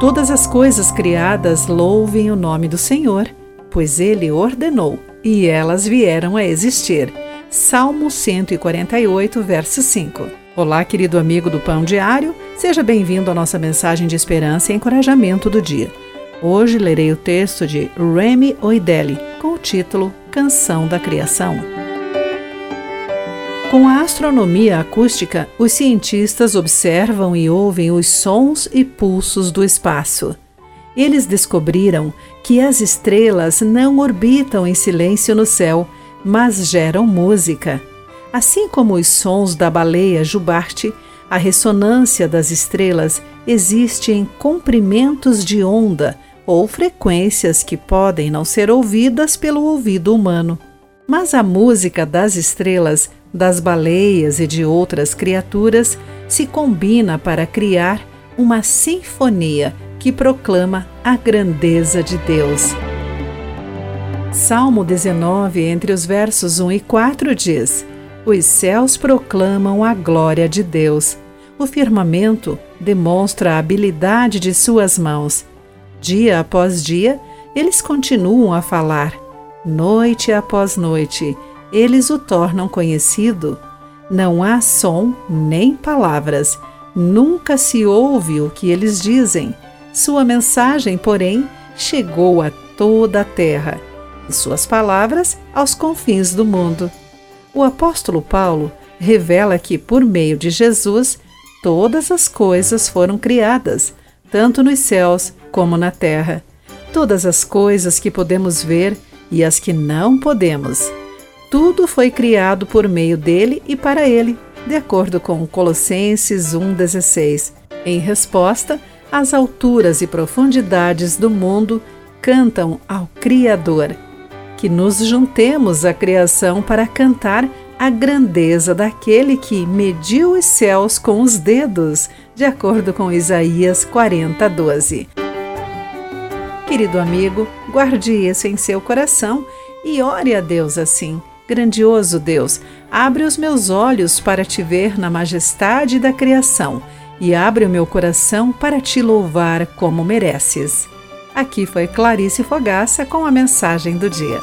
Todas as coisas criadas louvem o nome do Senhor, pois ele ordenou e elas vieram a existir. Salmo 148, verso 5. Olá, querido amigo do Pão Diário, seja bem-vindo à nossa mensagem de esperança e encorajamento do dia. Hoje lerei o texto de Remy Oidelli com o título Canção da Criação. Com a astronomia acústica, os cientistas observam e ouvem os sons e pulsos do espaço. Eles descobriram que as estrelas não orbitam em silêncio no céu, mas geram música. Assim como os sons da baleia jubarte, a ressonância das estrelas existe em comprimentos de onda ou frequências que podem não ser ouvidas pelo ouvido humano. Mas a música das estrelas das baleias e de outras criaturas se combina para criar uma sinfonia que proclama a grandeza de Deus. Salmo 19, entre os versos 1 e 4, diz: Os céus proclamam a glória de Deus. O firmamento demonstra a habilidade de suas mãos. Dia após dia, eles continuam a falar. Noite após noite, eles o tornam conhecido. Não há som nem palavras, nunca se ouve o que eles dizem. Sua mensagem, porém, chegou a toda a terra e suas palavras aos confins do mundo. O apóstolo Paulo revela que, por meio de Jesus, todas as coisas foram criadas, tanto nos céus como na terra. Todas as coisas que podemos ver e as que não podemos. Tudo foi criado por meio dele e para ele, de acordo com Colossenses 1,16. Em resposta, as alturas e profundidades do mundo cantam ao Criador. Que nos juntemos à criação para cantar a grandeza daquele que mediu os céus com os dedos, de acordo com Isaías 40, 12. Querido amigo, guarde isso em seu coração e ore a Deus assim. Grandioso Deus, abre os meus olhos para te ver na majestade da criação e abre o meu coração para te louvar como mereces. Aqui foi Clarice Fogaça com a mensagem do dia.